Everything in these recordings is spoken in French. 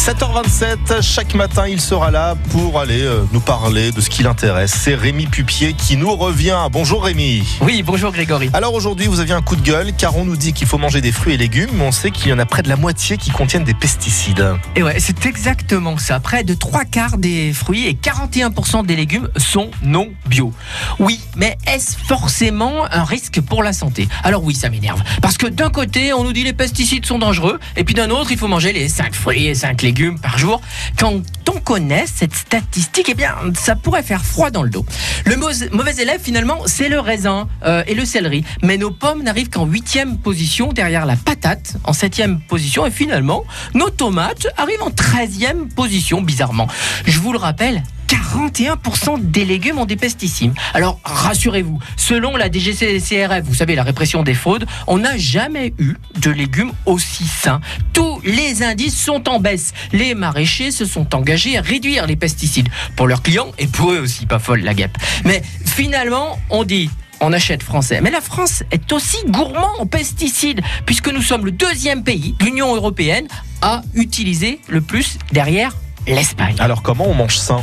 7h27, chaque matin, il sera là pour aller euh, nous parler de ce qui l'intéresse. C'est Rémi Pupier qui nous revient. Bonjour Rémi. Oui, bonjour Grégory. Alors aujourd'hui, vous aviez un coup de gueule car on nous dit qu'il faut manger des fruits et légumes, mais on sait qu'il y en a près de la moitié qui contiennent des pesticides. Et ouais, c'est exactement ça. Près de 3 quarts des fruits et 41% des légumes sont non bio. Oui, mais est-ce forcément un risque pour la santé? Alors oui, ça m'énerve. Parce que d'un côté, on nous dit les pesticides sont dangereux, et puis d'un autre, il faut manger les 5 fruits et 5 légumes par jour. Quand on connaît cette statistique, eh bien, ça pourrait faire froid dans le dos. Le mauvais élève, finalement, c'est le raisin euh, et le céleri. Mais nos pommes n'arrivent qu'en huitième position derrière la patate, en septième position. Et finalement, nos tomates arrivent en treizième position, bizarrement. Je vous le rappelle, 41% des légumes ont des pesticides. Alors rassurez-vous, selon la DGCCRF, vous savez la répression des fraudes, on n'a jamais eu de légumes aussi sains. Tous les indices sont en baisse. Les maraîchers se sont engagés à réduire les pesticides pour leurs clients et pour eux aussi, pas folle la guêpe. Mais finalement, on dit on achète français. Mais la France est aussi gourmand en pesticides, puisque nous sommes le deuxième pays l'Union européenne à utiliser le plus derrière l'Espagne. Alors comment on mange sain?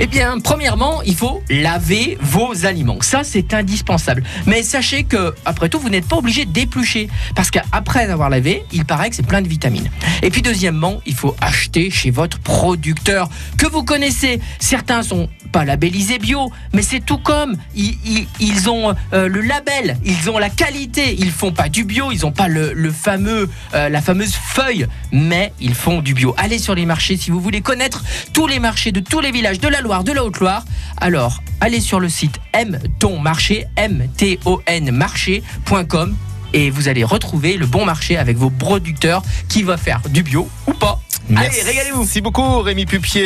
eh bien, premièrement, il faut laver vos aliments. Ça, c'est indispensable. Mais sachez que, après tout, vous n'êtes pas obligé d'éplucher. Parce qu'après avoir lavé, il paraît que c'est plein de vitamines. Et puis, deuxièmement, il faut acheter chez votre producteur que vous connaissez. Certains sont pas labellisés bio, mais c'est tout comme. Ils, ont euh, le label, ils ont la qualité. Ils font pas du bio, ils ont pas le, fameux, euh, la fameuse feuille, mais ils font du bio. Allez sur les marchés si vous voulez connaître tous les marchés de tous les villages de la Loire, de la Haute-Loire. Alors, allez sur le site m ton marché, m t o n marché.com et vous allez retrouver le bon marché avec vos producteurs qui va faire du bio ou pas. Allez, régalez-vous. Merci beaucoup Rémi Pupier.